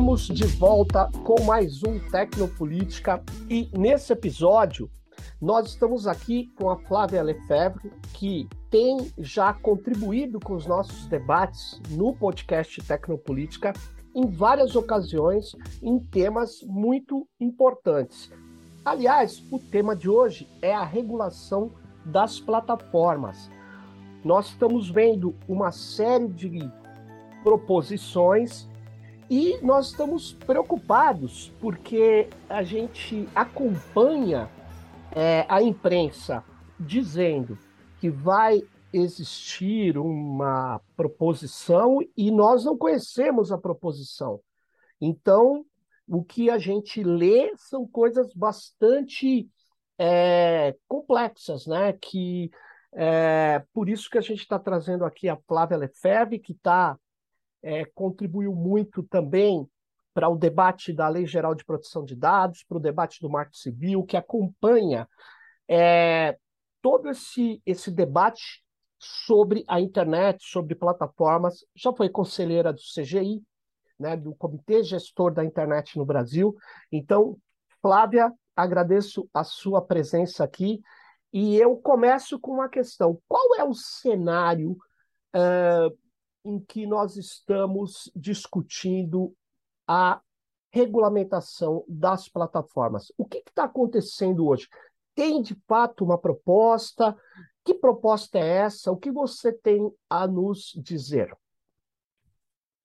Estamos de volta com mais um Tecnopolítica e nesse episódio nós estamos aqui com a Flávia Lefebvre, que tem já contribuído com os nossos debates no podcast Tecnopolítica em várias ocasiões em temas muito importantes. Aliás, o tema de hoje é a regulação das plataformas. Nós estamos vendo uma série de proposições e nós estamos preocupados porque a gente acompanha é, a imprensa dizendo que vai existir uma proposição e nós não conhecemos a proposição. Então, o que a gente lê são coisas bastante é, complexas, né? Que é, por isso que a gente está trazendo aqui a Flávia Lefebvre, que está é, contribuiu muito também para o debate da Lei Geral de Proteção de Dados, para o debate do Marco Civil, que acompanha é, todo esse, esse debate sobre a internet, sobre plataformas. Já foi conselheira do CGI, né, do Comitê Gestor da Internet no Brasil. Então, Flávia, agradeço a sua presença aqui. E eu começo com uma questão: qual é o cenário uh, em que nós estamos discutindo a regulamentação das plataformas. O que está acontecendo hoje? Tem de fato uma proposta? Que proposta é essa? O que você tem a nos dizer?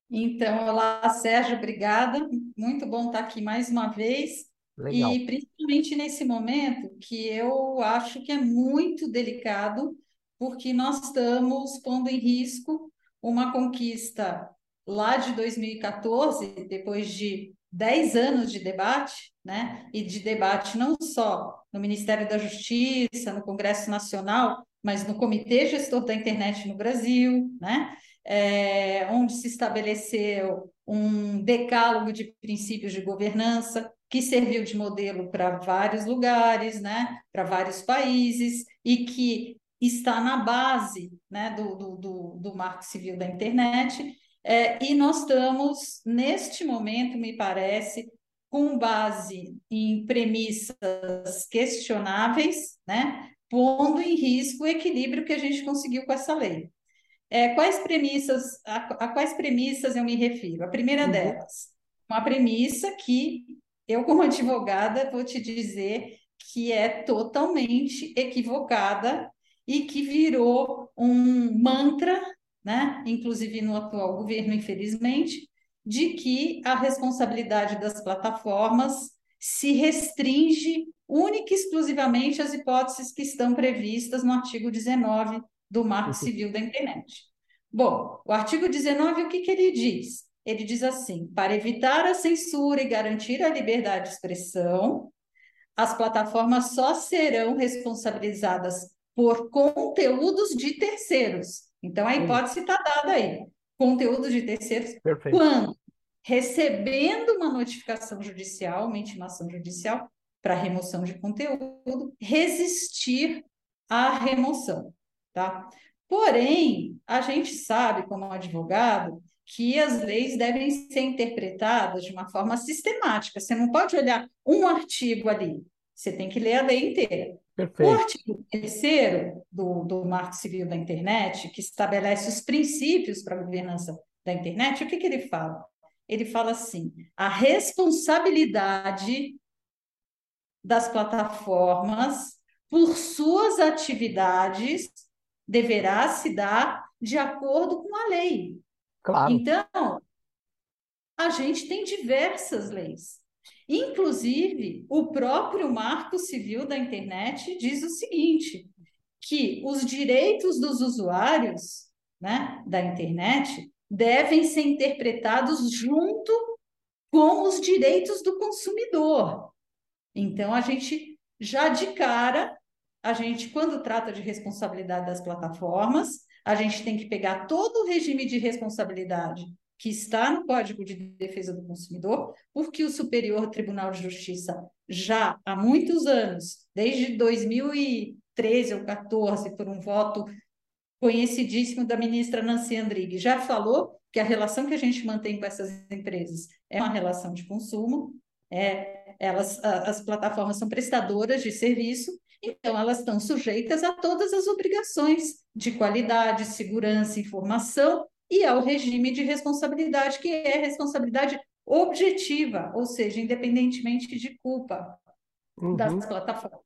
Então, olá, Sérgio, obrigada. Muito bom estar aqui mais uma vez. Legal. E principalmente nesse momento que eu acho que é muito delicado, porque nós estamos pondo em risco uma conquista lá de 2014, depois de 10 anos de debate, né? E de debate não só no Ministério da Justiça, no Congresso Nacional, mas no Comitê Gestor da Internet no Brasil, né? É, onde se estabeleceu um decálogo de princípios de governança que serviu de modelo para vários lugares, né? Para vários países e que está na base né, do, do, do, do marco civil da internet, é, e nós estamos, neste momento, me parece, com base em premissas questionáveis, né, pondo em risco o equilíbrio que a gente conseguiu com essa lei. É, quais premissas, a, a, quais premissas eu me refiro? A primeira uhum. delas, uma premissa que eu, como advogada, vou te dizer que é totalmente equivocada e que virou um mantra, né, inclusive no atual governo, infelizmente, de que a responsabilidade das plataformas se restringe única e exclusivamente às hipóteses que estão previstas no artigo 19 do Marco uhum. Civil da Internet. Bom, o artigo 19, o que, que ele diz? Ele diz assim: para evitar a censura e garantir a liberdade de expressão, as plataformas só serão responsabilizadas por conteúdos de terceiros. Então, a hipótese está dada aí. Conteúdos de terceiros. Perfeito. Quando? Recebendo uma notificação judicial, uma intimação judicial para remoção de conteúdo, resistir à remoção, tá? Porém, a gente sabe, como advogado, que as leis devem ser interpretadas de uma forma sistemática. Você não pode olhar um artigo ali, você tem que ler a lei inteira. Perfeito. O artigo 3 do, do Marco Civil da Internet, que estabelece os princípios para a governança da internet, o que, que ele fala? Ele fala assim: a responsabilidade das plataformas por suas atividades deverá se dar de acordo com a lei. Claro. Então, a gente tem diversas leis. Inclusive, o próprio Marco Civil da Internet diz o seguinte: que os direitos dos usuários né, da internet devem ser interpretados junto com os direitos do consumidor. Então, a gente já de cara, a gente, quando trata de responsabilidade das plataformas, a gente tem que pegar todo o regime de responsabilidade que está no Código de Defesa do Consumidor, porque o Superior Tribunal de Justiça já há muitos anos, desde 2013 ou 14, por um voto conhecidíssimo da ministra Nancy Andrighi, já falou que a relação que a gente mantém com essas empresas é uma relação de consumo, é, elas, as plataformas são prestadoras de serviço, então elas estão sujeitas a todas as obrigações de qualidade, segurança, informação e ao regime de responsabilidade, que é responsabilidade objetiva, ou seja, independentemente de culpa uhum. das plataformas.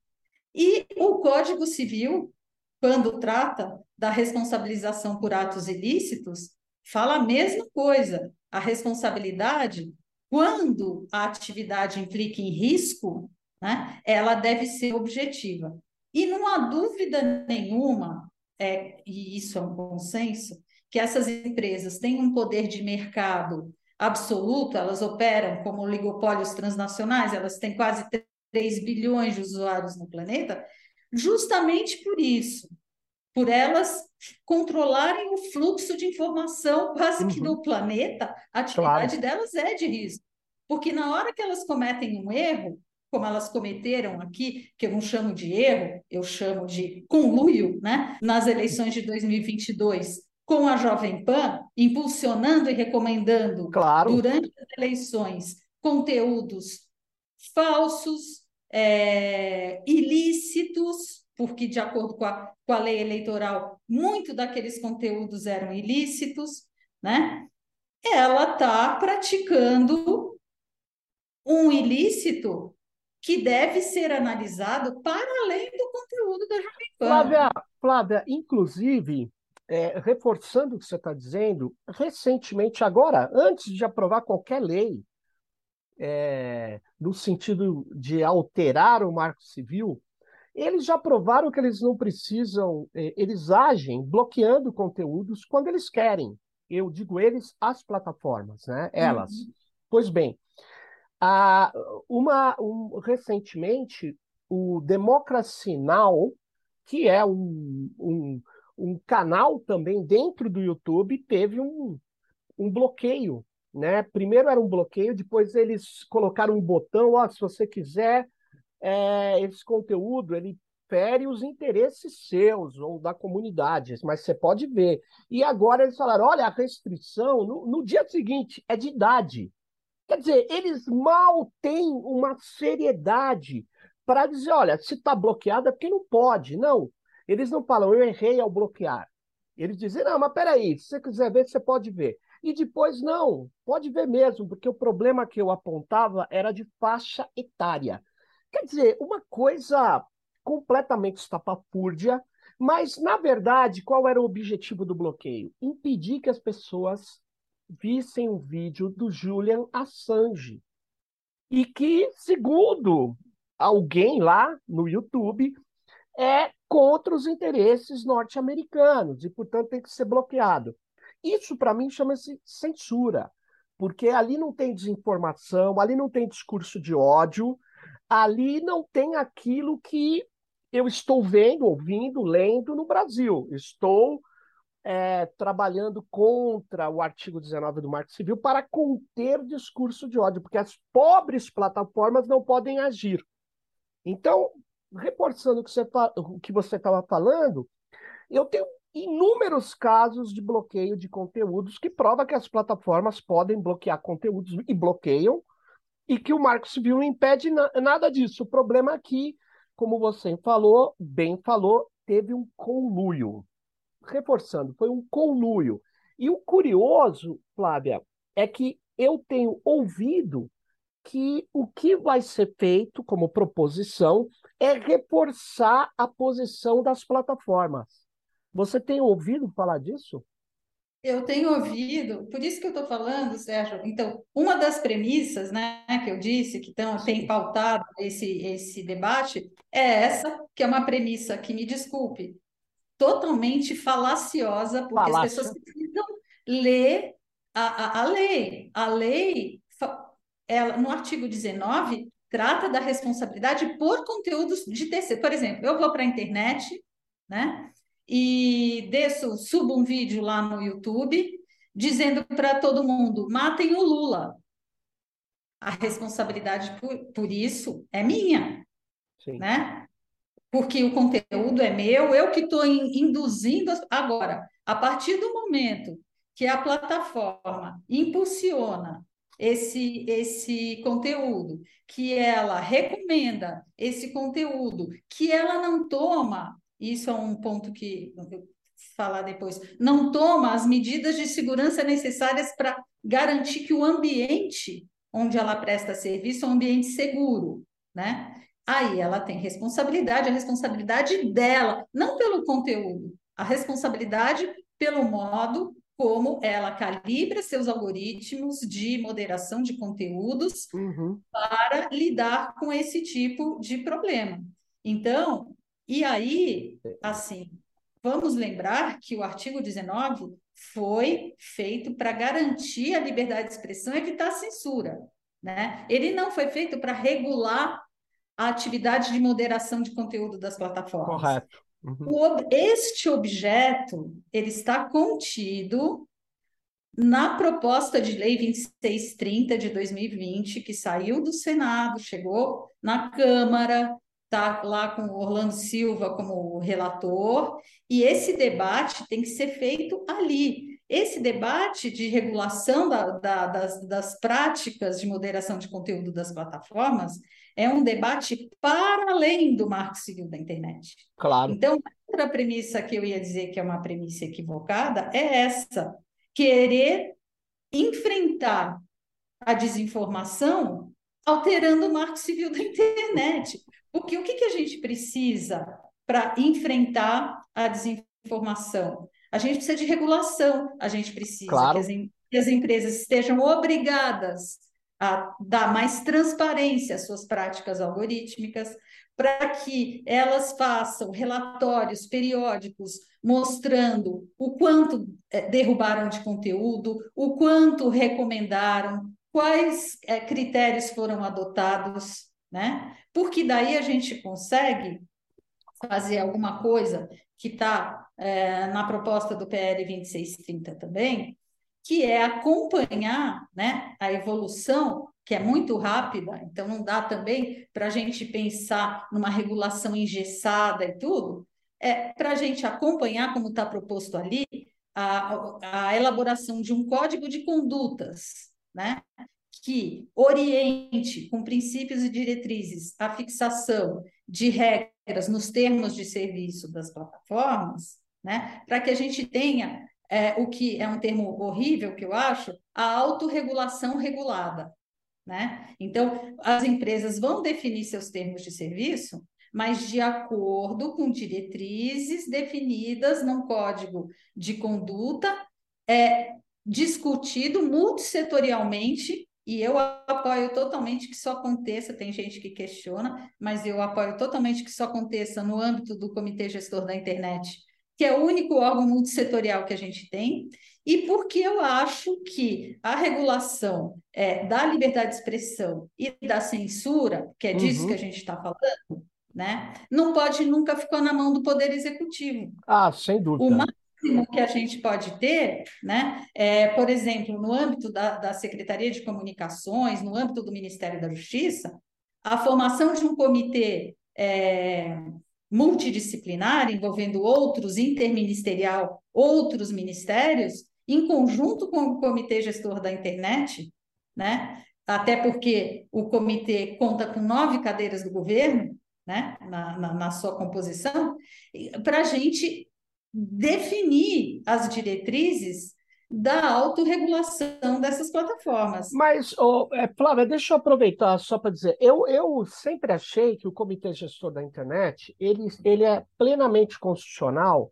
E o Código Civil, quando trata da responsabilização por atos ilícitos, fala a mesma coisa. A responsabilidade, quando a atividade implica em risco, né, ela deve ser objetiva. E não há dúvida nenhuma, é, e isso é um consenso, que essas empresas têm um poder de mercado absoluto, elas operam como oligopólios transnacionais, elas têm quase 3 bilhões de usuários no planeta, justamente por isso, por elas controlarem o fluxo de informação quase uhum. que do planeta, a atividade claro. delas é de risco. Porque na hora que elas cometem um erro, como elas cometeram aqui, que eu não chamo de erro, eu chamo de conluio, né? nas eleições de 2022, com a Jovem Pan, impulsionando e recomendando claro. durante as eleições conteúdos falsos, é, ilícitos, porque, de acordo com a, com a lei eleitoral, muito daqueles conteúdos eram ilícitos, né? Ela está praticando um ilícito que deve ser analisado para além do conteúdo da Jovem Pan. Flávia, Flávia inclusive, é, reforçando o que você está dizendo, recentemente, agora, antes de aprovar qualquer lei, é, no sentido de alterar o marco civil, eles já provaram que eles não precisam, é, eles agem bloqueando conteúdos quando eles querem. Eu digo eles, as plataformas, né? Elas. Uhum. Pois bem, a, uma, um, recentemente, o Democracy Now, que é um, um, um canal também dentro do YouTube, teve um, um bloqueio né? Primeiro era um bloqueio, depois eles colocaram um botão, ó, se você quiser é, esse conteúdo, ele fere os interesses seus ou da comunidade, mas você pode ver. E agora eles falaram, olha, a restrição no, no dia seguinte é de idade. Quer dizer, eles mal têm uma seriedade para dizer, olha, se está bloqueado é porque não pode. Não, eles não falam, eu errei ao bloquear. Eles dizem, não, mas peraí, se você quiser ver, você pode ver. E depois, não, pode ver mesmo, porque o problema que eu apontava era de faixa etária. Quer dizer, uma coisa completamente estapafúrdia, mas, na verdade, qual era o objetivo do bloqueio? Impedir que as pessoas vissem o vídeo do Julian Assange. E que, segundo alguém lá no YouTube, é contra os interesses norte-americanos e, portanto, tem que ser bloqueado. Isso, para mim, chama-se censura, porque ali não tem desinformação, ali não tem discurso de ódio, ali não tem aquilo que eu estou vendo, ouvindo, lendo no Brasil. Estou é, trabalhando contra o artigo 19 do Marco Civil para conter discurso de ódio, porque as pobres plataformas não podem agir. Então, reforçando o que você estava falando, eu tenho inúmeros casos de bloqueio de conteúdos que prova que as plataformas podem bloquear conteúdos e bloqueiam, e que o Marco Civil não impede na, nada disso. O problema aqui, como você falou, bem falou, teve um conluio. Reforçando, foi um conluio. E o curioso, Flávia, é que eu tenho ouvido que o que vai ser feito como proposição é reforçar a posição das plataformas. Você tem ouvido falar disso? Eu tenho ouvido, por isso que eu estou falando, Sérgio. Então, uma das premissas, né, que eu disse que tão, tem pautado esse, esse debate é essa, que é uma premissa que, me desculpe, totalmente falaciosa, porque Falácia. as pessoas precisam ler a, a, a lei. A lei, ela, no artigo 19, trata da responsabilidade por conteúdos de terceiro. Por exemplo, eu vou para a internet, né? e desço, subo um vídeo lá no YouTube dizendo para todo mundo: matem o Lula. A responsabilidade por, por isso é minha, Sim. né? Porque o conteúdo é meu, eu que estou induzindo. Agora, a partir do momento que a plataforma impulsiona esse, esse conteúdo, que ela recomenda esse conteúdo, que ela não toma, isso é um ponto que falar depois, não toma as medidas de segurança necessárias para garantir que o ambiente onde ela presta serviço é um ambiente seguro, né? Aí ela tem responsabilidade, a responsabilidade dela, não pelo conteúdo, a responsabilidade pelo modo como ela calibra seus algoritmos de moderação de conteúdos uhum. para lidar com esse tipo de problema. Então, e aí, assim, vamos lembrar que o artigo 19 foi feito para garantir a liberdade de expressão e evitar a censura. Né? Ele não foi feito para regular a atividade de moderação de conteúdo das plataformas. Correto. Uhum. este objeto ele está contido na proposta de lei 2630 de 2020, que saiu do Senado, chegou na Câmara, está lá com o Orlando Silva como relator, e esse debate tem que ser feito ali. Esse debate de regulação da, da, das, das práticas de moderação de conteúdo das plataformas é um debate para além do marco civil da internet. Claro. Então, outra premissa que eu ia dizer que é uma premissa equivocada é essa: querer enfrentar a desinformação alterando o marco civil da internet. Porque o que, que a gente precisa para enfrentar a desinformação? A gente precisa de regulação, a gente precisa claro. que, as, que as empresas estejam obrigadas a dar mais transparência às suas práticas algorítmicas, para que elas façam relatórios periódicos mostrando o quanto é, derrubaram de conteúdo, o quanto recomendaram, quais é, critérios foram adotados, né? Porque daí a gente consegue fazer alguma coisa que está é, na proposta do PL 2630 também, que é acompanhar né, a evolução que é muito rápida, então não dá também para a gente pensar numa regulação engessada e tudo, é para a gente acompanhar, como está proposto ali, a, a elaboração de um código de condutas, né? que oriente com princípios e diretrizes a fixação de regras nos termos de serviço das plataformas, né, para que a gente tenha é, o que é um termo horrível que eu acho, a autorregulação regulada. Né? Então, as empresas vão definir seus termos de serviço, mas de acordo com diretrizes definidas num código de conduta, é, discutido multissetorialmente, e eu apoio totalmente que isso aconteça, tem gente que questiona, mas eu apoio totalmente que isso aconteça no âmbito do Comitê Gestor da Internet, que é o único órgão multissetorial que a gente tem, e porque eu acho que a regulação é, da liberdade de expressão e da censura, que é disso uhum. que a gente está falando, né, não pode nunca ficar na mão do Poder Executivo. Ah, sem dúvida. O máximo que a gente pode ter, né, é, por exemplo, no âmbito da, da Secretaria de Comunicações, no âmbito do Ministério da Justiça, a formação de um comitê é, multidisciplinar, envolvendo outros, interministerial, outros ministérios, em conjunto com o Comitê Gestor da Internet, né? até porque o comitê conta com nove cadeiras do governo né? na, na, na sua composição, para a gente definir as diretrizes da autorregulação dessas plataformas. Mas, oh, é, Flávia, deixa eu aproveitar só para dizer, eu, eu sempre achei que o Comitê Gestor da Internet ele, ele é plenamente constitucional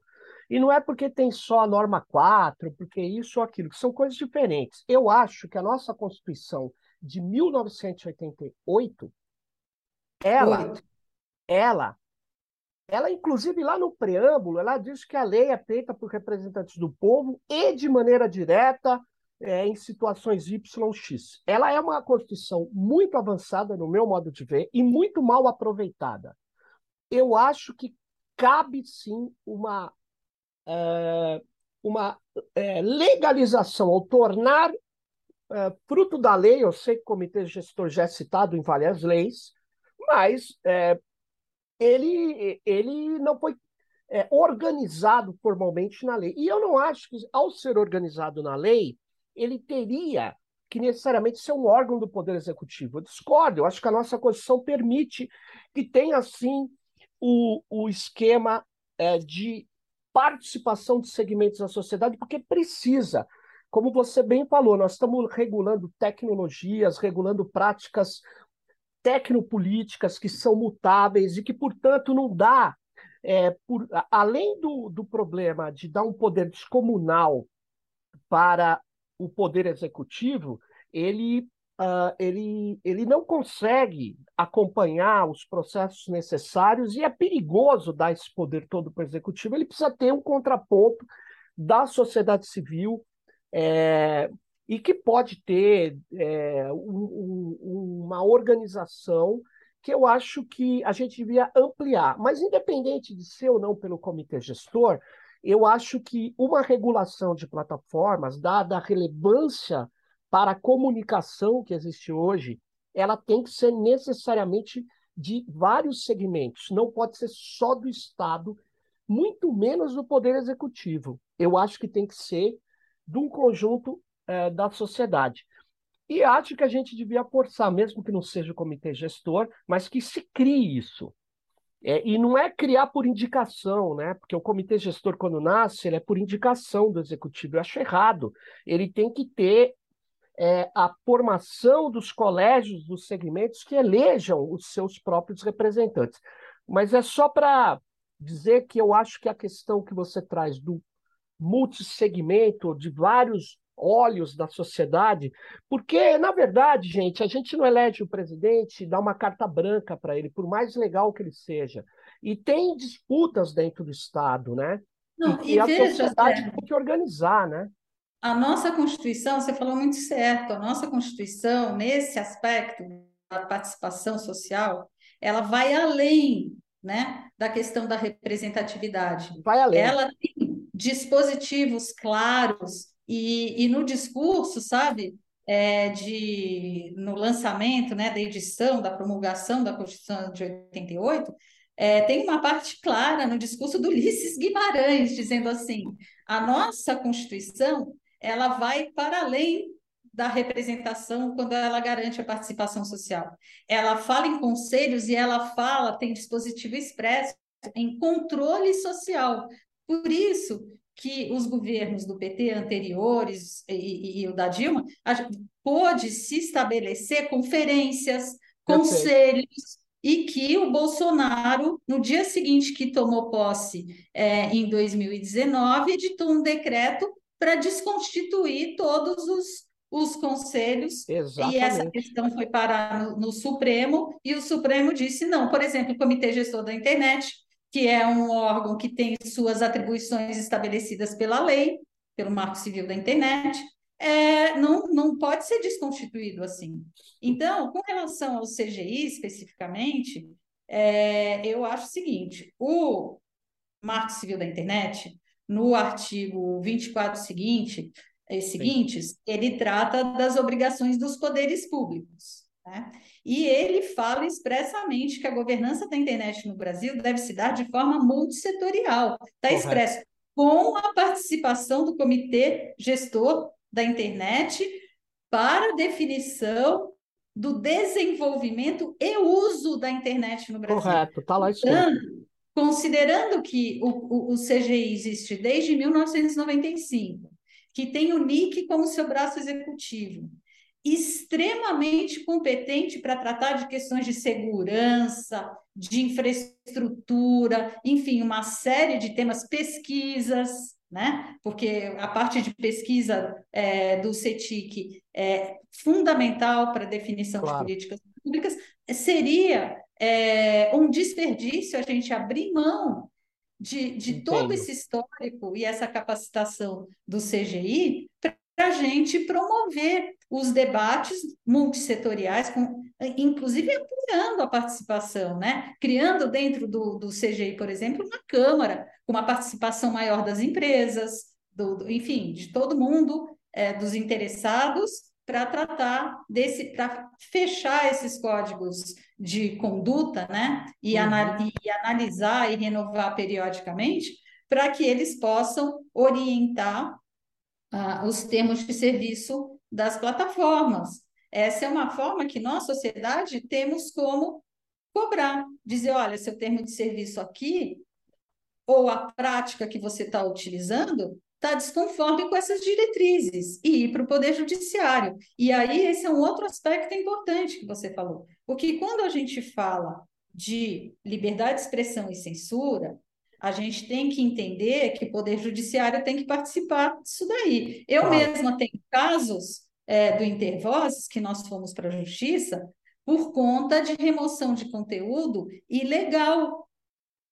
e não é porque tem só a norma 4, porque isso ou aquilo, que são coisas diferentes. Eu acho que a nossa Constituição de 1988, ela, ela, ela, inclusive, lá no preâmbulo, ela diz que a lei é feita por representantes do povo e de maneira direta é, em situações YX. Ela é uma Constituição muito avançada, no meu modo de ver, e muito mal aproveitada. Eu acho que cabe sim uma é, uma é, legalização, ou tornar é, fruto da lei, eu sei que o comitê gestor já é citado em várias leis, mas é, ele, ele não foi é, organizado formalmente na lei. E eu não acho que, ao ser organizado na lei, ele teria que necessariamente ser um órgão do Poder Executivo. Eu discordo, eu acho que a nossa Constituição permite que tenha, assim, o, o esquema é, de participação de segmentos da sociedade, porque precisa. Como você bem falou, nós estamos regulando tecnologias, regulando práticas tecnopolíticas que são mutáveis e que, portanto, não dá, é, por, além do, do problema de dar um poder descomunal para o poder executivo, ele, uh, ele, ele não consegue acompanhar os processos necessários e é perigoso dar esse poder todo para o executivo. Ele precisa ter um contraponto da sociedade civil, é, e que pode ter é, um, um, uma organização que eu acho que a gente devia ampliar. Mas, independente de ser ou não pelo comitê gestor, eu acho que uma regulação de plataformas, dada a relevância para a comunicação que existe hoje, ela tem que ser necessariamente de vários segmentos, não pode ser só do Estado, muito menos do Poder Executivo. Eu acho que tem que ser de um conjunto é, da sociedade. E acho que a gente devia forçar, mesmo que não seja o comitê gestor, mas que se crie isso. É, e não é criar por indicação, né? Porque o comitê gestor, quando nasce, ele é por indicação do executivo. Eu acho errado. Ele tem que ter é, a formação dos colégios, dos segmentos que elejam os seus próprios representantes. Mas é só para dizer que eu acho que a questão que você traz do multissegmento, de vários olhos da sociedade, porque, na verdade, gente, a gente não elege o presidente e dá uma carta branca para ele, por mais legal que ele seja. E tem disputas dentro do Estado, né? Não, e, e a veja, sociedade tem que organizar, né? A nossa Constituição, você falou muito certo, a nossa Constituição, nesse aspecto da participação social, ela vai além né, da questão da representatividade. Vai além. Ela tem dispositivos claros e, e no discurso, sabe, é, de, no lançamento né, da edição, da promulgação da Constituição de 88, é, tem uma parte clara no discurso do Ulisses Guimarães, dizendo assim: a nossa Constituição ela vai para além da representação quando ela garante a participação social. Ela fala em conselhos e ela fala, tem dispositivo expresso em controle social. Por isso que os governos do PT anteriores e, e, e o da Dilma pôde se estabelecer conferências, conselhos e que o Bolsonaro, no dia seguinte que tomou posse, é, em 2019, editou um decreto para desconstituir todos os, os conselhos. Exatamente. E essa questão foi parar no, no Supremo, e o Supremo disse não. Por exemplo, o Comitê Gestor da Internet que é um órgão que tem suas atribuições estabelecidas pela lei, pelo Marco Civil da Internet, é, não, não pode ser desconstituído assim. Então, com relação ao CGI especificamente, é, eu acho o seguinte: o Marco Civil da Internet, no artigo 24 seguinte, é, seguintes, ele trata das obrigações dos poderes públicos. Né? E ele fala expressamente que a governança da internet no Brasil deve se dar de forma multissetorial. Está expresso com a participação do comitê gestor da internet para definição do desenvolvimento e uso da internet no Brasil. Correto, está lá escrito. Considerando que o, o, o CGI existe desde 1995, que tem o NIC como seu braço executivo, extremamente competente para tratar de questões de segurança, de infraestrutura, enfim, uma série de temas, pesquisas, né? Porque a parte de pesquisa é, do CETIC é fundamental para a definição claro. de políticas públicas. Seria é, um desperdício a gente abrir mão de, de todo esse histórico e essa capacitação do CGI para a gente promover os debates multissetoriais, com, inclusive ampliando a participação, né? criando dentro do, do CGI, por exemplo, uma Câmara, com uma participação maior das empresas, do, do enfim, de todo mundo, é, dos interessados, para tratar desse, para fechar esses códigos de conduta, né? E, uhum. e analisar e renovar periodicamente, para que eles possam orientar ah, os termos de serviço das plataformas. Essa é uma forma que nós, sociedade, temos como cobrar, dizer, olha, seu termo de serviço aqui, ou a prática que você está utilizando, está desconforme com essas diretrizes e ir para o Poder Judiciário. E aí, esse é um outro aspecto importante que você falou. Porque quando a gente fala de liberdade de expressão e censura, a gente tem que entender que o Poder Judiciário tem que participar disso daí. Eu claro. mesma tenho casos é, do Intervozes, que nós fomos para a Justiça, por conta de remoção de conteúdo ilegal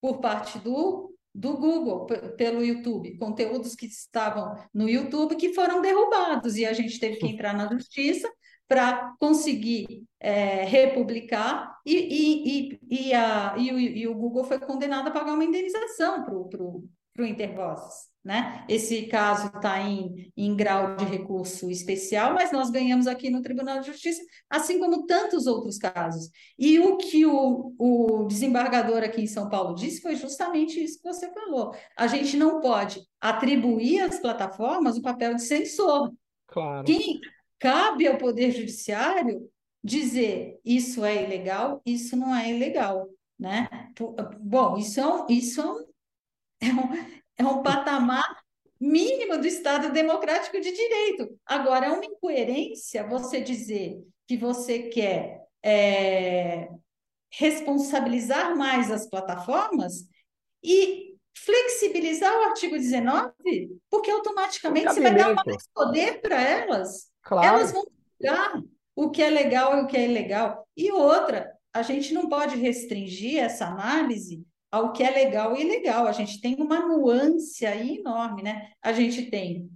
por parte do, do Google, pelo YouTube. Conteúdos que estavam no YouTube que foram derrubados, e a gente teve que entrar na Justiça para conseguir é, republicar e, e, e, e, a, e, o, e o Google foi condenado a pagar uma indenização para o Intervozes. Né? Esse caso está em, em grau de recurso especial, mas nós ganhamos aqui no Tribunal de Justiça, assim como tantos outros casos. E o que o, o desembargador aqui em São Paulo disse foi justamente isso que você falou. A gente não pode atribuir às plataformas o papel de censor. Claro. Quem, Cabe ao Poder Judiciário dizer isso é ilegal, isso não é ilegal. Né? Bom, isso é um, isso é um, é um, é um patamar mínimo do Estado democrático de direito. Agora, é uma incoerência você dizer que você quer é, responsabilizar mais as plataformas e flexibilizar o artigo 19, porque automaticamente você vai dar mais poder para elas. Claro. Elas vão julgar o que é legal e o que é ilegal. E outra, a gente não pode restringir essa análise ao que é legal e ilegal. A gente tem uma nuance aí enorme, né? A gente tem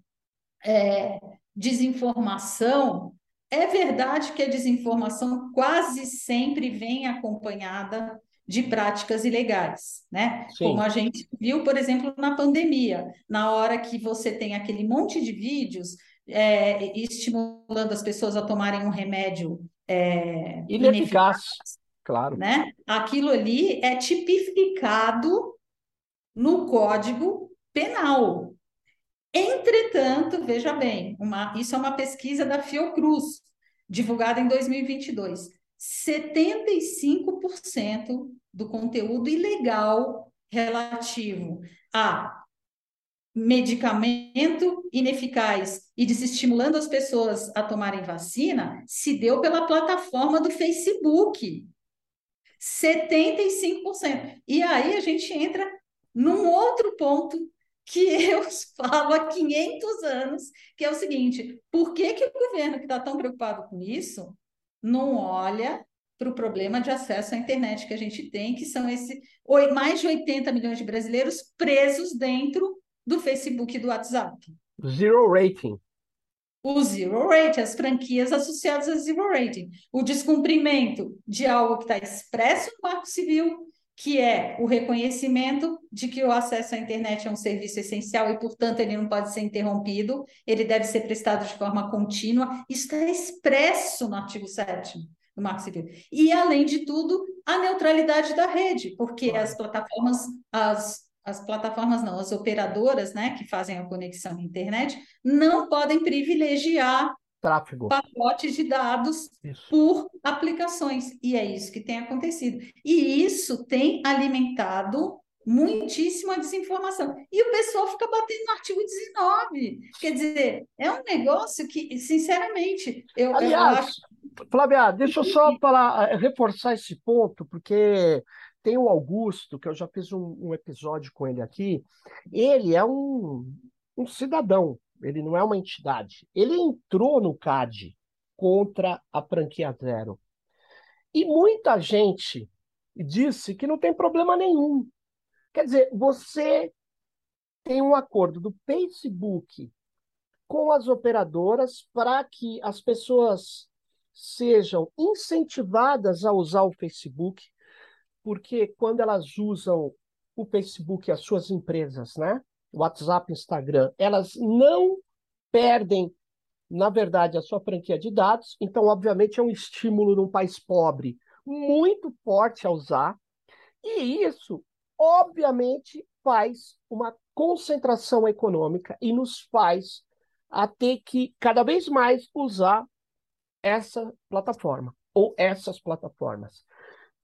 é, desinformação. É verdade que a desinformação quase sempre vem acompanhada de práticas ilegais, né? Sim. Como a gente viu, por exemplo, na pandemia, na hora que você tem aquele monte de vídeos é, estimulando as pessoas a tomarem um remédio é, ineficaz, ineficaz, claro. Né? Aquilo ali é tipificado no Código Penal. Entretanto, veja bem, uma, isso é uma pesquisa da Fiocruz, divulgada em 2022. 75% do conteúdo ilegal relativo a medicamento ineficaz e desestimulando as pessoas a tomarem vacina se deu pela plataforma do Facebook. 75%. E aí a gente entra num outro ponto que eu falo há 500 anos, que é o seguinte: por que, que o governo que está tão preocupado com isso não olha para o problema de acesso à internet que a gente tem, que são esse mais de 80 milhões de brasileiros presos dentro do Facebook e do WhatsApp. Zero rating. O zero rating, as franquias associadas a zero rating. O descumprimento de algo que está expresso no Marco Civil, que é o reconhecimento de que o acesso à internet é um serviço essencial e, portanto, ele não pode ser interrompido, ele deve ser prestado de forma contínua. Está expresso no artigo 7 do Marco Civil. E, além de tudo, a neutralidade da rede, porque as plataformas, as as plataformas não, as operadoras, né, que fazem a conexão à internet, não podem privilegiar Tráfego. pacotes de dados isso. por aplicações. E é isso que tem acontecido. E isso tem alimentado muitíssima desinformação. E o pessoal fica batendo no artigo 19. Quer dizer, é um negócio que, sinceramente, eu, Aliás, eu acho. Flávia, deixa eu só para reforçar esse ponto, porque tem o Augusto, que eu já fiz um, um episódio com ele aqui. Ele é um, um cidadão, ele não é uma entidade. Ele entrou no CAD contra a franquia zero. E muita gente disse que não tem problema nenhum. Quer dizer, você tem um acordo do Facebook com as operadoras para que as pessoas sejam incentivadas a usar o Facebook porque quando elas usam o Facebook, as suas empresas, né? WhatsApp, Instagram, elas não perdem, na verdade, a sua franquia de dados. Então, obviamente, é um estímulo num país pobre muito forte a usar, e isso, obviamente, faz uma concentração econômica e nos faz a ter que cada vez mais usar essa plataforma ou essas plataformas.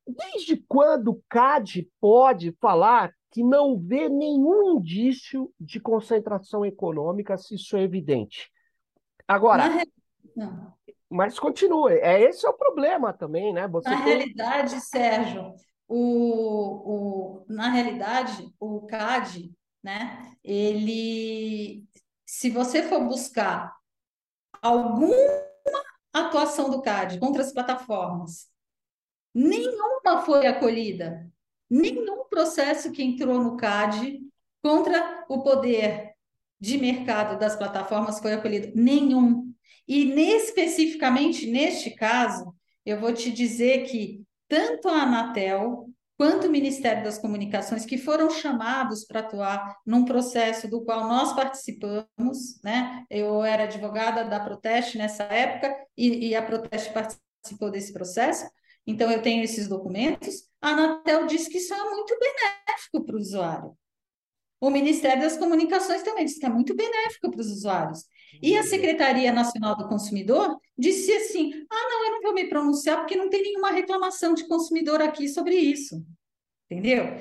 Desde quando o CAD pode falar que não vê nenhum indício de concentração econômica, se isso é evidente? Agora, Na... mas continue. É esse é o problema também, né? Você na tem... realidade, Sérgio, o, o, na realidade, o CAD, né? Ele, se você for buscar alguma atuação do CAD contra as plataformas, nenhuma foi acolhida. Nenhum processo que entrou no CAD contra o poder de mercado das plataformas foi acolhido. Nenhum. E especificamente neste caso, eu vou te dizer que tanto a Anatel quanto o Ministério das Comunicações, que foram chamados para atuar num processo do qual nós participamos, né? Eu era advogada da Proteste nessa época e, e a Proteste participou desse processo, então eu tenho esses documentos. A Anatel diz que isso é muito benéfico para o usuário. O Ministério das Comunicações também diz que é muito benéfico para os usuários. E a Secretaria Nacional do Consumidor disse assim: ah, não, eu não vou me pronunciar porque não tem nenhuma reclamação de consumidor aqui sobre isso. Entendeu?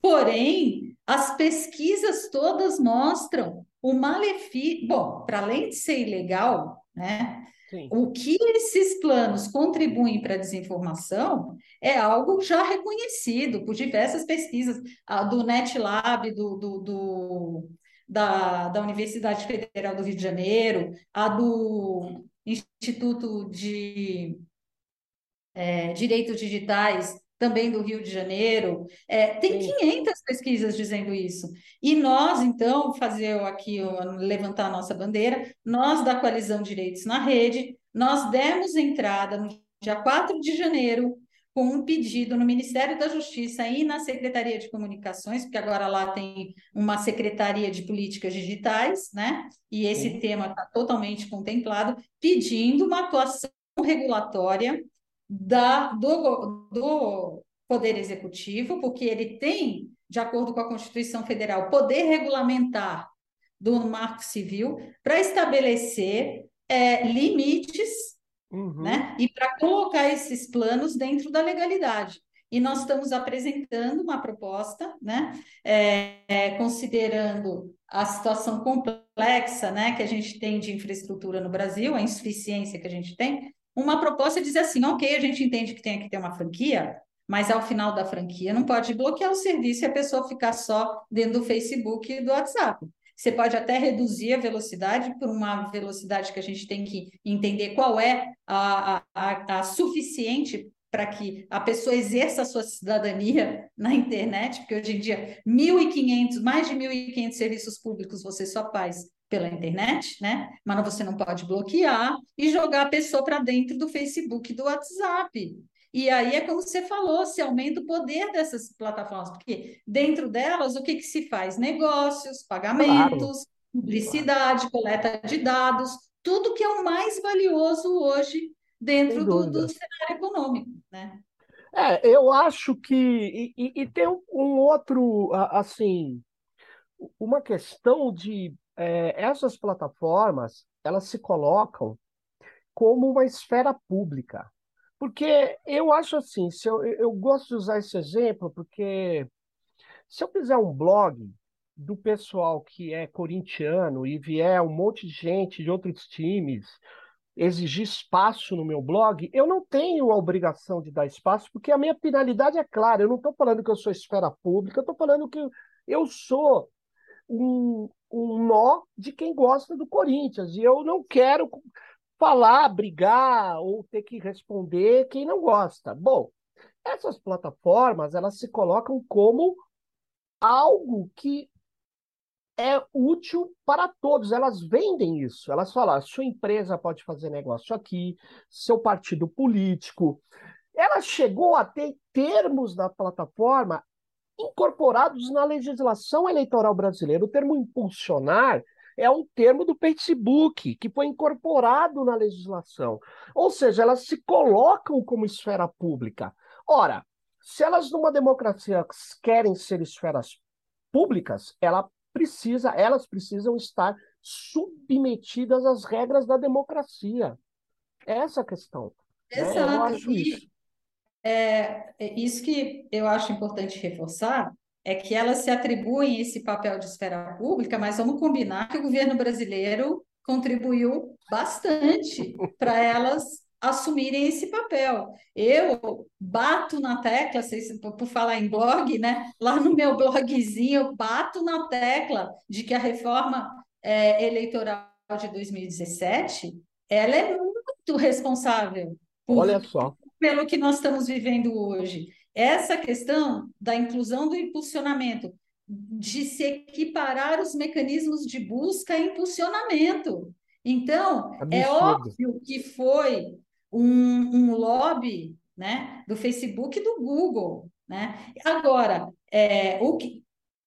Porém, as pesquisas todas mostram o malefício. Bom, para além de ser ilegal, né? Sim. O que esses planos contribuem para a desinformação é algo já reconhecido por diversas pesquisas, do NetLab, do, do, do da, da Universidade Federal do Rio de Janeiro, a do Instituto de é, Direitos Digitais, também do Rio de Janeiro. É, tem Sim. 500 pesquisas dizendo isso. E nós, então, fazer aqui, levantar a nossa bandeira, nós da Coalizão Direitos na Rede, nós demos entrada no dia 4 de janeiro com um pedido no Ministério da Justiça e na Secretaria de Comunicações, porque agora lá tem uma Secretaria de Políticas Digitais, né? E esse Sim. tema está totalmente contemplado, pedindo uma atuação regulatória da, do, do Poder Executivo, porque ele tem, de acordo com a Constituição Federal, poder regulamentar do Marco Civil para estabelecer é, limites uhum. né? E para colocar esses planos dentro da legalidade. E nós estamos apresentando uma proposta, né? É, é, considerando a situação complexa, né, que a gente tem de infraestrutura no Brasil, a insuficiência que a gente tem, uma proposta dizer assim, ok, a gente entende que tem que ter uma franquia, mas ao final da franquia não pode bloquear o serviço e a pessoa ficar só dentro do Facebook e do WhatsApp. Você pode até reduzir a velocidade por uma velocidade que a gente tem que entender qual é a, a, a suficiente para que a pessoa exerça a sua cidadania na internet, porque hoje em dia 1.500, mais de 1.500 serviços públicos você só faz pela internet, né? Mas você não pode bloquear e jogar a pessoa para dentro do Facebook, do WhatsApp. E aí é como você falou, se aumenta o poder dessas plataformas, porque dentro delas o que, que se faz? Negócios, pagamentos, claro. publicidade, coleta de dados, tudo que é o mais valioso hoje dentro do, do, cenário econômico, né? É, eu acho que e, e, e tem um outro assim uma questão de é, essas plataformas elas se colocam como uma esfera pública. Porque eu acho assim, se eu, eu gosto de usar esse exemplo, porque se eu fizer um blog do pessoal que é corintiano e vier um monte de gente de outros times exigir espaço no meu blog, eu não tenho a obrigação de dar espaço, porque a minha finalidade é clara. Eu não estou falando que eu sou esfera pública, eu estou falando que eu sou um, um nó de quem gosta do Corinthians. E eu não quero falar, brigar ou ter que responder quem não gosta. Bom, essas plataformas elas se colocam como algo que é útil para todos. Elas vendem isso. Elas falam: sua empresa pode fazer negócio aqui, seu partido político. Ela chegou a ter termos da plataforma incorporados na legislação eleitoral brasileira. O termo impulsionar é um termo do Facebook, que foi incorporado na legislação. Ou seja, elas se colocam como esfera pública. Ora, se elas numa democracia querem ser esferas públicas, ela precisa, elas precisam estar submetidas às regras da democracia. Essa é a questão. Exato. Né? Eu acho isso. É, é, isso que eu acho importante reforçar é que elas se atribuem esse papel de esfera pública, mas vamos combinar que o governo brasileiro contribuiu bastante para elas assumirem esse papel. Eu bato na tecla, por falar em blog, né? Lá no meu blogzinho, eu bato na tecla de que a reforma é, eleitoral de 2017 ela é muito responsável por, Olha só. Pelo que nós estamos vivendo hoje. Essa questão da inclusão do impulsionamento, de se equiparar os mecanismos de busca e impulsionamento. Então, é Absurdo. é óbvio que foi um, um lobby né, do Facebook e do Google. Né? Agora, é, o, que,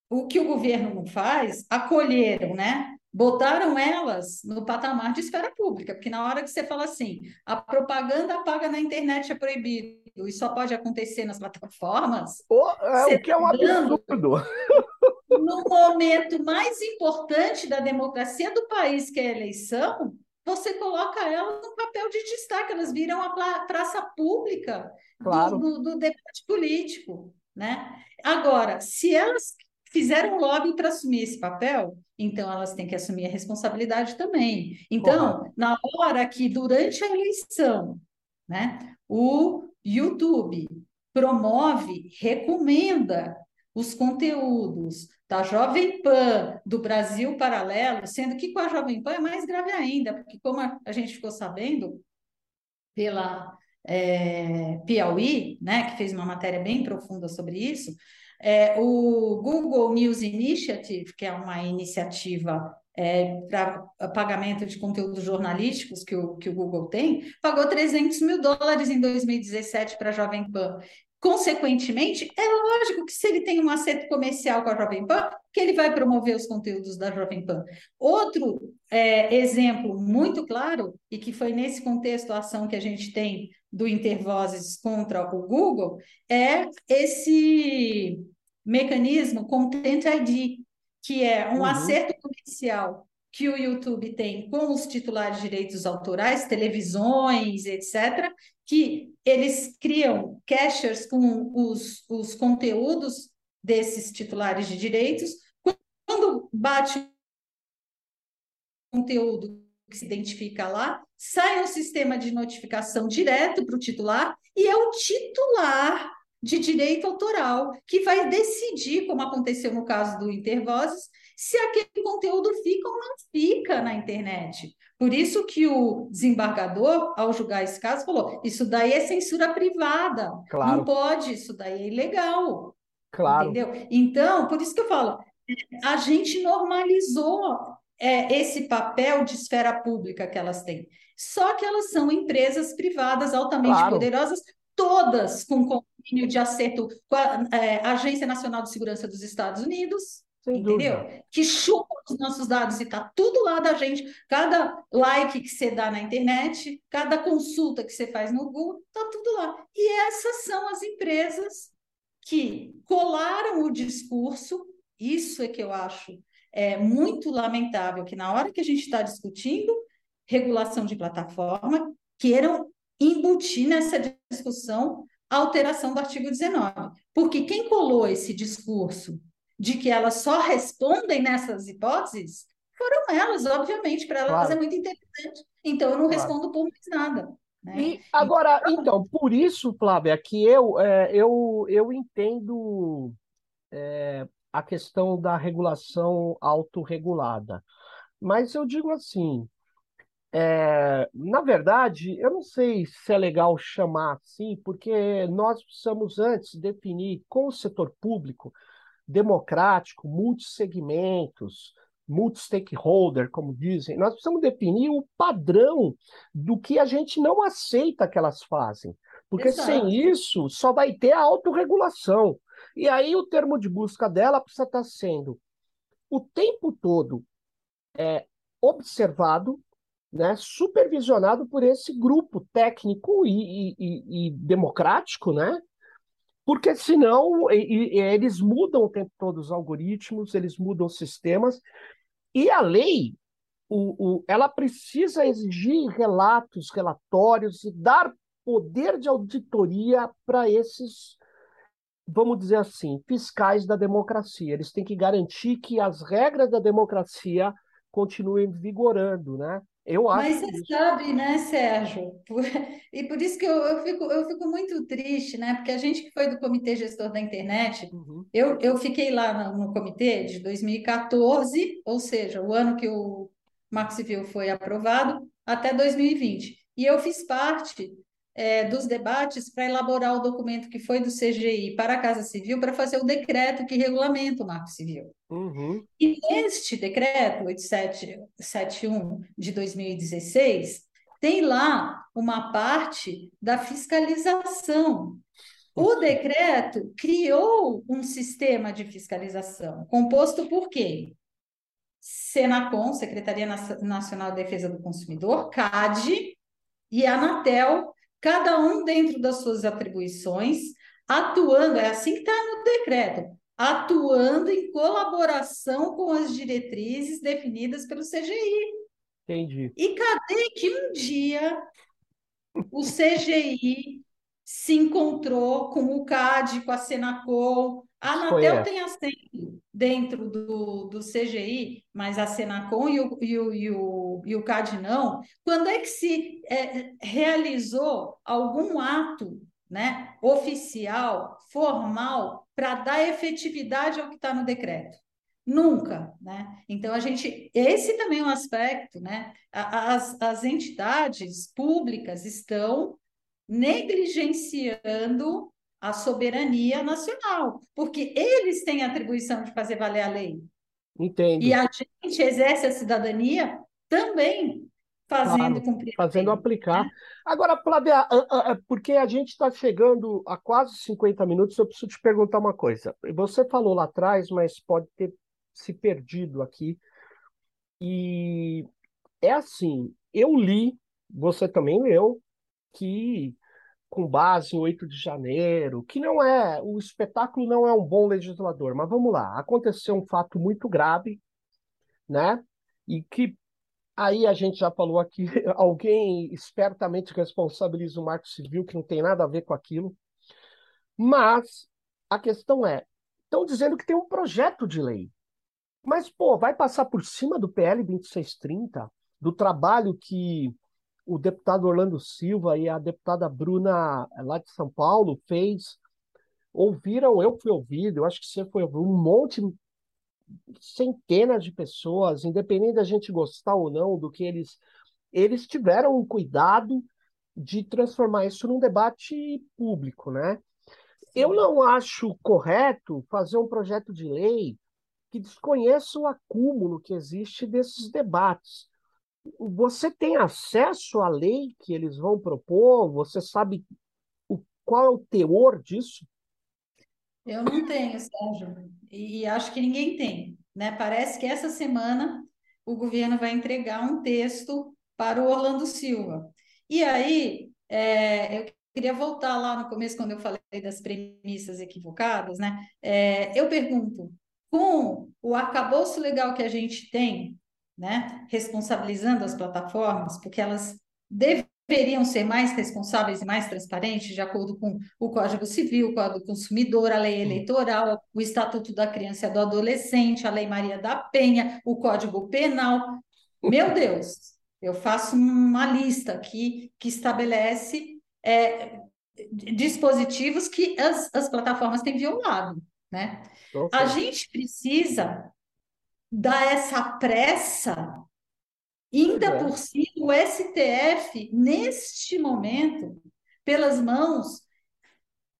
o que o governo não faz, acolheram, né? Botaram elas no patamar de esfera pública, porque na hora que você fala assim, a propaganda paga na internet é proibido e só pode acontecer nas plataformas. Oh, é, o que é um absurdo. No momento mais importante da democracia do país, que é a eleição, você coloca elas no papel de destaque, elas viram a praça pública claro. do, do, do debate político. Né? Agora, se elas fizeram lobby para assumir esse papel, então elas têm que assumir a responsabilidade também. Então, Correto. na hora que, durante a eleição, né, o YouTube promove, recomenda os conteúdos da Jovem Pan, do Brasil Paralelo, sendo que com a Jovem Pan é mais grave ainda, porque como a gente ficou sabendo pela é, Piauí, né, que fez uma matéria bem profunda sobre isso, é, o Google News Initiative, que é uma iniciativa é, para pagamento de conteúdos jornalísticos que o, que o Google tem, pagou 300 mil dólares em 2017 para a Jovem Pan. Consequentemente, é lógico que se ele tem um acerto comercial com a Jovem Pan, que ele vai promover os conteúdos da Jovem Pan. Outro é, exemplo muito claro, e que foi nesse contexto a ação que a gente tem do Intervozes contra o Google, é esse mecanismo Content ID, que é um uhum. acerto comercial que o YouTube tem com os titulares de direitos autorais, televisões, etc., que eles criam cachers com os, os conteúdos desses titulares de direitos. Quando bate conteúdo que se identifica lá, sai um sistema de notificação direto para o titular e é o titular de direito autoral que vai decidir, como aconteceu no caso do Intervozes, se aquele conteúdo fica ou não fica na internet. Por isso que o desembargador, ao julgar esse caso, falou: isso daí é censura privada. Claro. Não pode, isso daí é ilegal. Claro. Entendeu? Então, por isso que eu falo, a gente normalizou é, esse papel de esfera pública que elas têm. Só que elas são empresas privadas altamente claro. poderosas, todas com convênio de acerto com a é, Agência Nacional de Segurança dos Estados Unidos, entendeu? Que chupa os nossos dados e está tudo lá da gente. Cada like que você dá na internet, cada consulta que você faz no Google, está tudo lá. E essas são as empresas que colaram o discurso, isso é que eu acho é muito lamentável que na hora que a gente está discutindo regulação de plataforma, queiram embutir nessa discussão a alteração do artigo 19. Porque quem colou esse discurso de que elas só respondem nessas hipóteses foram elas, obviamente, para elas claro. é muito interessante. Então, eu não claro. respondo por mais nada. Né? E agora, então, por isso, Flávia, que eu, é, eu, eu entendo é, a questão da regulação autorregulada. Mas eu digo assim, é, na verdade, eu não sei se é legal chamar assim, porque nós precisamos antes definir com o setor público democrático, multissegmentos, multi-stakeholder, como dizem, nós precisamos definir o padrão do que a gente não aceita que elas fazem. Porque Exato. sem isso só vai ter a autorregulação. E aí o termo de busca dela precisa estar sendo o tempo todo é, observado, né, supervisionado por esse grupo técnico e, e, e democrático, né? Porque senão e, eles mudam o tempo todo os algoritmos, eles mudam os sistemas, e a lei o, o, ela precisa exigir relatos, relatórios e dar poder de auditoria para esses, vamos dizer assim, fiscais da democracia. Eles têm que garantir que as regras da democracia continuem vigorando, né? Eu acho Mas você isso. sabe, né, Sérgio? Por... E por isso que eu, eu, fico, eu fico muito triste, né? Porque a gente que foi do Comitê Gestor da Internet, uhum. eu, eu fiquei lá no, no comitê de 2014, ou seja, o ano que o Marco Civil foi aprovado, até 2020. E eu fiz parte é, dos debates para elaborar o documento que foi do CGI para a Casa Civil para fazer o decreto que regulamenta o Marco Civil. Uhum. E neste decreto 8771 de 2016, tem lá uma parte da fiscalização. O decreto criou um sistema de fiscalização, composto por quê? Senacom, Secretaria Nacional de Defesa do Consumidor, CAD e Anatel, cada um dentro das suas atribuições, atuando, é assim que está no decreto, atuando em colaboração com as diretrizes definidas pelo CGI. Entendi. E cadê que um dia o CGI se encontrou com o CAD, com a Senacom, a Anatel tem assento dentro do, do CGI, mas a Senacom e o, e o, e o, e o CAD não. Quando é que se é, realizou algum ato né, oficial, formal, para dar efetividade ao que está no decreto? Nunca, né? Então a gente, esse também é um aspecto, né? As, as entidades públicas estão negligenciando a soberania nacional, porque eles têm a atribuição de fazer valer a lei. Entendo. E a gente exerce a cidadania também fazendo claro, cumprir. Fazendo aplicar. Né? Agora, Flávia, porque a gente está chegando a quase 50 minutos, eu preciso te perguntar uma coisa. Você falou lá atrás, mas pode ter se perdido aqui. E é assim, eu li, você também leu, que com base em 8 de janeiro, que não é, o espetáculo não é um bom legislador, mas vamos lá, aconteceu um fato muito grave, né? E que aí a gente já falou aqui, alguém espertamente responsabiliza o Marco Civil, que não tem nada a ver com aquilo. Mas a questão é, estão dizendo que tem um projeto de lei. Mas, pô, vai passar por cima do PL 2630, do trabalho que o deputado Orlando Silva e a deputada Bruna, eh, lá de São Paulo, fez. Ouviram, eu fui ouvido, eu acho que você foi ouvido, um monte, centenas de pessoas, independente da gente gostar ou não do que eles. Eles tiveram um cuidado de transformar isso num debate público, né? Eu não acho correto fazer um projeto de lei que desconheça o acúmulo que existe desses debates você tem acesso à lei que eles vão propor? Você sabe o, qual é o teor disso? Eu não tenho, Sérgio, e acho que ninguém tem. Né? Parece que essa semana o governo vai entregar um texto para o Orlando Silva. E aí, é, eu queria voltar lá no começo, quando eu falei das premissas equivocadas, né? É, eu pergunto, com o arcabouço legal que a gente tem, né, responsabilizando as plataformas, porque elas deveriam ser mais responsáveis e mais transparentes, de acordo com o Código Civil, o Código do Consumidor, a lei eleitoral, o Estatuto da Criança e do Adolescente, a Lei Maria da Penha, o Código Penal. Meu Deus, eu faço uma lista aqui que estabelece é, dispositivos que as, as plataformas têm violado. Né? Okay. A gente precisa dá essa pressa, ainda é. por cima, o STF, neste momento, pelas mãos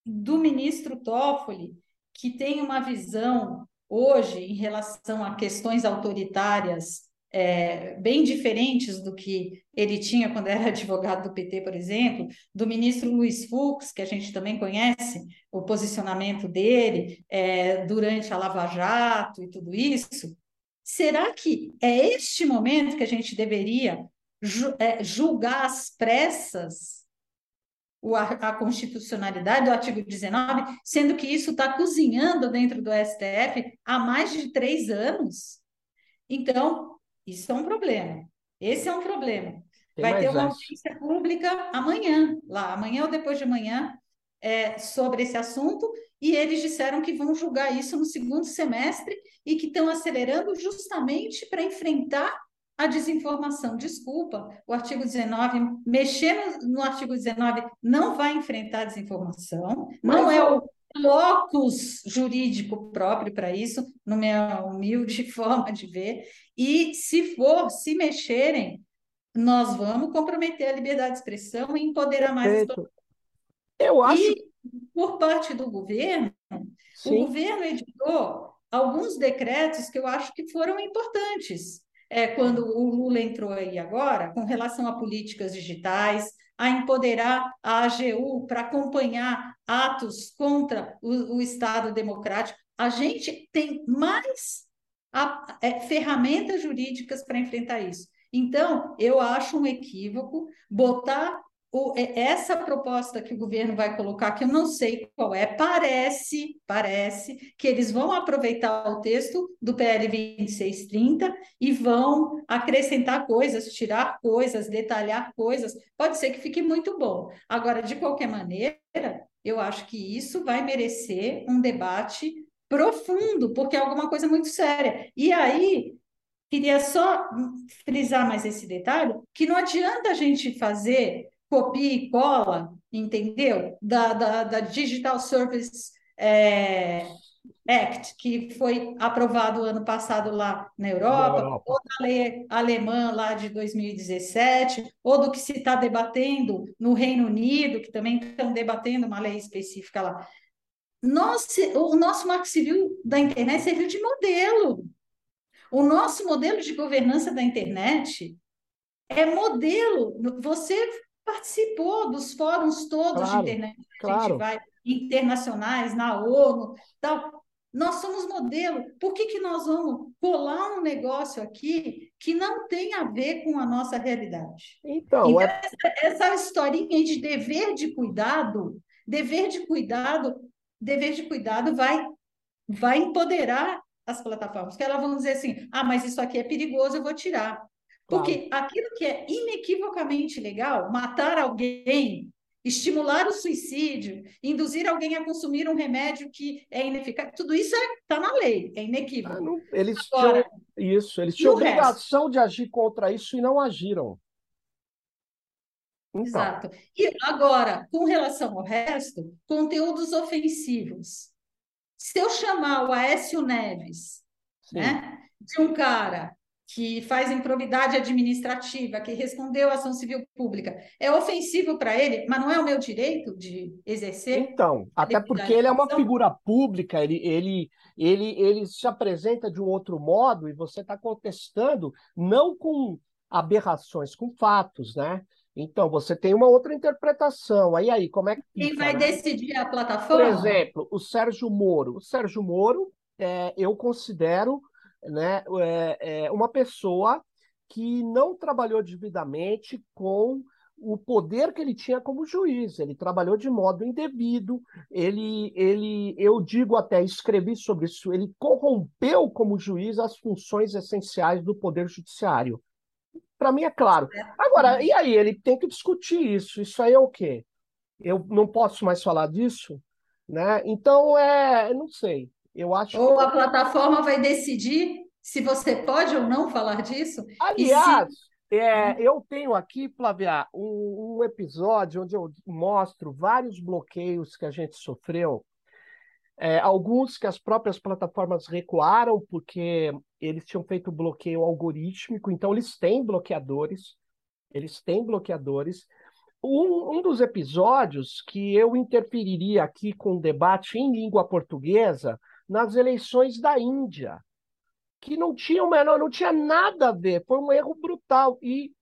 do ministro Toffoli, que tem uma visão hoje em relação a questões autoritárias é, bem diferentes do que ele tinha quando era advogado do PT, por exemplo, do ministro Luiz Fux, que a gente também conhece o posicionamento dele é, durante a Lava Jato e tudo isso, será que é este momento que a gente deveria é, julgar às pressas a, constitucionalidade do artigo 19, sendo que isso está cozinhando dentro do STF há mais de três anos? Então, isso é um problema. Esse é um problema. Tem Vai ter uma audiência pública amanhã, lá, amanhã ou depois de amanhã, é, sobre esse assunto, e eles disseram que vão julgar isso no segundo semestre e que estão acelerando justamente para enfrentar a desinformação. Desculpa, o artigo 19, mexer no, no artigo 19 não vai enfrentar a desinformação, não Mas, é o locus jurídico próprio para isso, no minha humilde forma de ver, e se for, se mexerem, nós vamos comprometer a liberdade de expressão e empoderar mais as Eu acho. E, por parte do governo, Sim. o governo editou alguns decretos que eu acho que foram importantes. É, quando o Lula entrou aí agora, com relação a políticas digitais, a empoderar a AGU para acompanhar atos contra o, o, Estado democrático. A gente tem mais a, é, ferramentas jurídicas para enfrentar isso. Então, eu acho um equívoco botar o, é, essa proposta que o governo vai colocar, que eu não sei qual é, parece, parece que eles vão aproveitar o texto do PL 2630 e vão acrescentar coisas, tirar coisas, detalhar coisas. Pode ser que fique muito bom. Agora, de qualquer maneira, eu acho que isso vai merecer um debate profundo, porque é alguma coisa muito séria. E aí, queria só frisar mais esse detalhe, que não adianta a gente fazer copia e cola, entendeu? Da, da, da Digital Service é, Act, que foi aprovado ano passado lá na Europa, Europa. ou da lei alemã lá de 2017, ou do que se está debatendo no Reino Unido, que também estão debatendo uma lei específica lá. Nosso, o nosso Marco Civil da internet serviu de modelo. O nosso modelo de governança da internet é modelo. Você participou dos fóruns todos claro, de internet claro. a gente vai, internacionais, na ONU, tal. Nós somos modelo. Por que, que nós vamos colar um negócio aqui que não tem a ver com a nossa realidade? Então, então é... essa, essa historinha de dever de cuidado, dever de cuidado, dever de cuidado vai, vai empoderar as plataformas, que elas vão dizer assim: ah, mas isso aqui é perigoso, eu vou tirar. Porque claro. aquilo que é inequivocamente legal, matar alguém, estimular o suicídio, induzir alguém a consumir um remédio que é ineficaz, tudo isso está é, tá na lei, é inequívoco. Ah, não, eles Agora, tinham isso, eles tinham obrigação resto? de agir contra isso e não agiram. Então. Exato. E agora, com relação ao resto, conteúdos ofensivos. Se eu chamar o Aécio Neves, né, de um cara que faz improbidade administrativa, que respondeu à ação civil pública, é ofensivo para ele, mas não é o meu direito de exercer? Então, até porque ele é uma figura pública, ele, ele, ele, ele se apresenta de um outro modo e você está contestando não com aberrações, com fatos, né? Então, você tem uma outra interpretação. Aí, aí, como é que. Quem vai né? decidir a plataforma? Por exemplo, o Sérgio Moro. O Sérgio Moro, é, eu considero né, é, é uma pessoa que não trabalhou devidamente com o poder que ele tinha como juiz. Ele trabalhou de modo indevido. Ele, ele, eu digo até, escrevi sobre isso. Ele corrompeu como juiz as funções essenciais do poder judiciário. Para mim é claro. Agora, e aí? Ele tem que discutir isso. Isso aí é o quê? Eu não posso mais falar disso, né? Então é, não sei. Eu acho ou que... a plataforma vai decidir se você pode ou não falar disso. Aliás, se... é, eu tenho aqui, Flávia, um, um, episódio onde eu mostro vários bloqueios que a gente sofreu. É, alguns que as próprias plataformas recuaram porque eles tinham feito bloqueio algorítmico, então eles têm bloqueadores, eles têm bloqueadores. Um, um dos episódios que eu interferiria aqui com o debate em língua portuguesa nas eleições da Índia, que não tinha menor, não tinha nada a ver, foi um erro brutal. E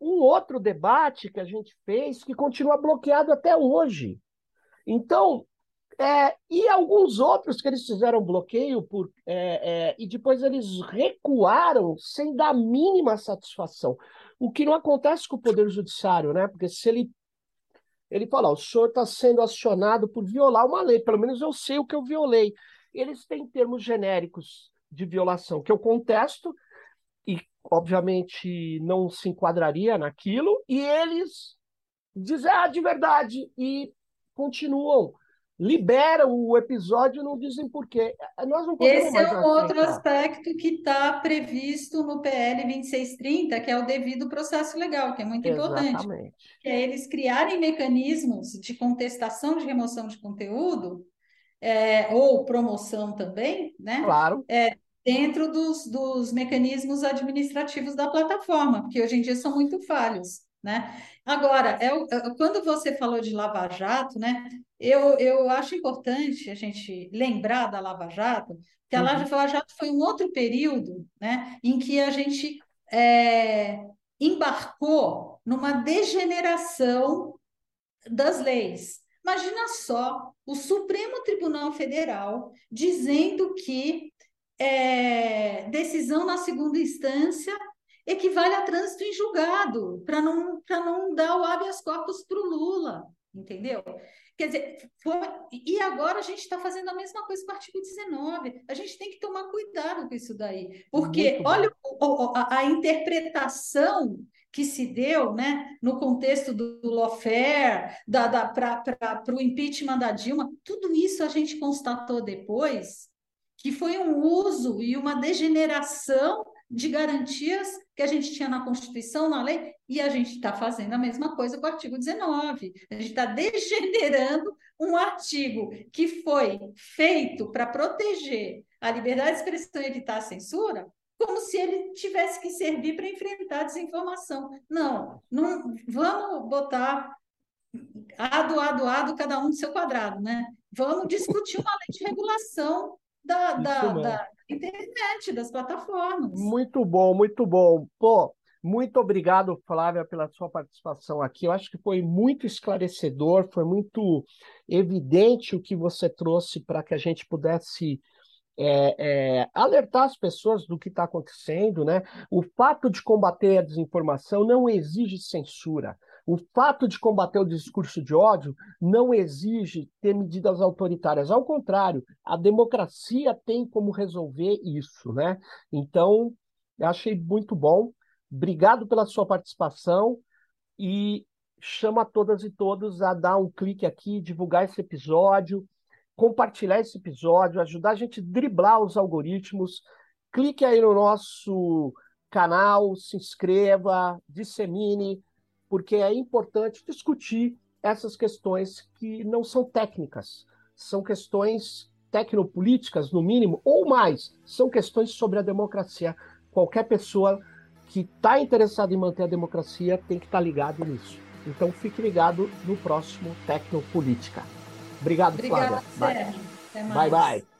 um outro debate que a gente fez que continua bloqueado até hoje. Então, É, e alguns outros que eles fizeram bloqueio por, é, é, e depois eles recuaram sem dar mínima satisfação. O que não acontece com o Poder Judiciário, né? Porque se ele ele fala, o senhor está sendo acionado por violar uma lei, pelo menos eu sei o que eu violei. Eles têm termos genéricos de violação que eu contesto, e obviamente não se enquadraria naquilo, e eles dizem, ah, de verdade, e continuam liberam o episódio e não dizem por quê. Nós não Esse é um outro aspecto que está previsto no PL 2630, que é o devido processo legal, que é muito Exatamente. importante. Que é eles criarem mecanismos de contestação de remoção de conteúdo, é, ou promoção também, né? Claro. É, dentro dos, dos mecanismos administrativos da plataforma, porque hoje em dia são muito falhos. Né? Agora, é, é, quando você falou de Lava Jato, né, eu, eu acho importante a gente lembrar da Lava Jato, que a uhum. Lava Jato foi um outro período né, em que a gente é, embarcou numa degeneração das leis. Imagina só o Supremo Tribunal Federal dizendo que é, decisão na segunda instância equivale a trânsito em julgado, para não, não dar o habeas corpus para o Lula, entendeu? Quer dizer, foi... e agora a gente está fazendo a mesma coisa com o artigo 19. A gente tem que tomar cuidado com isso daí, porque olha a, a, interpretação que se deu né, no contexto do, lawfare, da, da, para o impeachment da Dilma, tudo isso a gente constatou depois que foi um uso e uma degeneração de garantias que a gente tinha na Constituição, na lei, e a gente está fazendo a mesma coisa com o artigo 19. A gente está degenerando um artigo que foi feito para proteger a liberdade de expressão e evitar a censura, como se ele tivesse que servir para enfrentar a desinformação. Não, não vamos botar ado, ado, ado, cada um do seu quadrado, né? Vamos discutir uma lei de regulação da, da, da, internet, das plataformas. Muito bom, muito bom. Pô, muito obrigado, Flávia, pela sua participação aqui. Eu acho que foi muito esclarecedor, foi muito evidente o que você trouxe para que a gente pudesse é, é, alertar as pessoas do que está acontecendo, né? O fato de combater a desinformação não exige censura. O fato de combater o discurso de ódio não exige ter medidas autoritárias. Ao contrário, a democracia tem como resolver isso, né? Então, achei muito bom. Obrigado pela sua participação e chama todas e todos a dar um clique aqui, divulgar esse episódio, compartilhar esse episódio, ajudar a gente a driblar os algoritmos. Clique aí no nosso canal, se inscreva, dissemine porque é importante discutir essas questões que não são técnicas, são questões tecnopolíticas, no mínimo, ou mais, são questões sobre a democracia. Qualquer pessoa que está interessada em manter a democracia tem que estar tá ligado nisso. Então fique ligado no próximo Tecnopolítica. Obrigado, Obrigada, Flávia. Bye. bye, bye.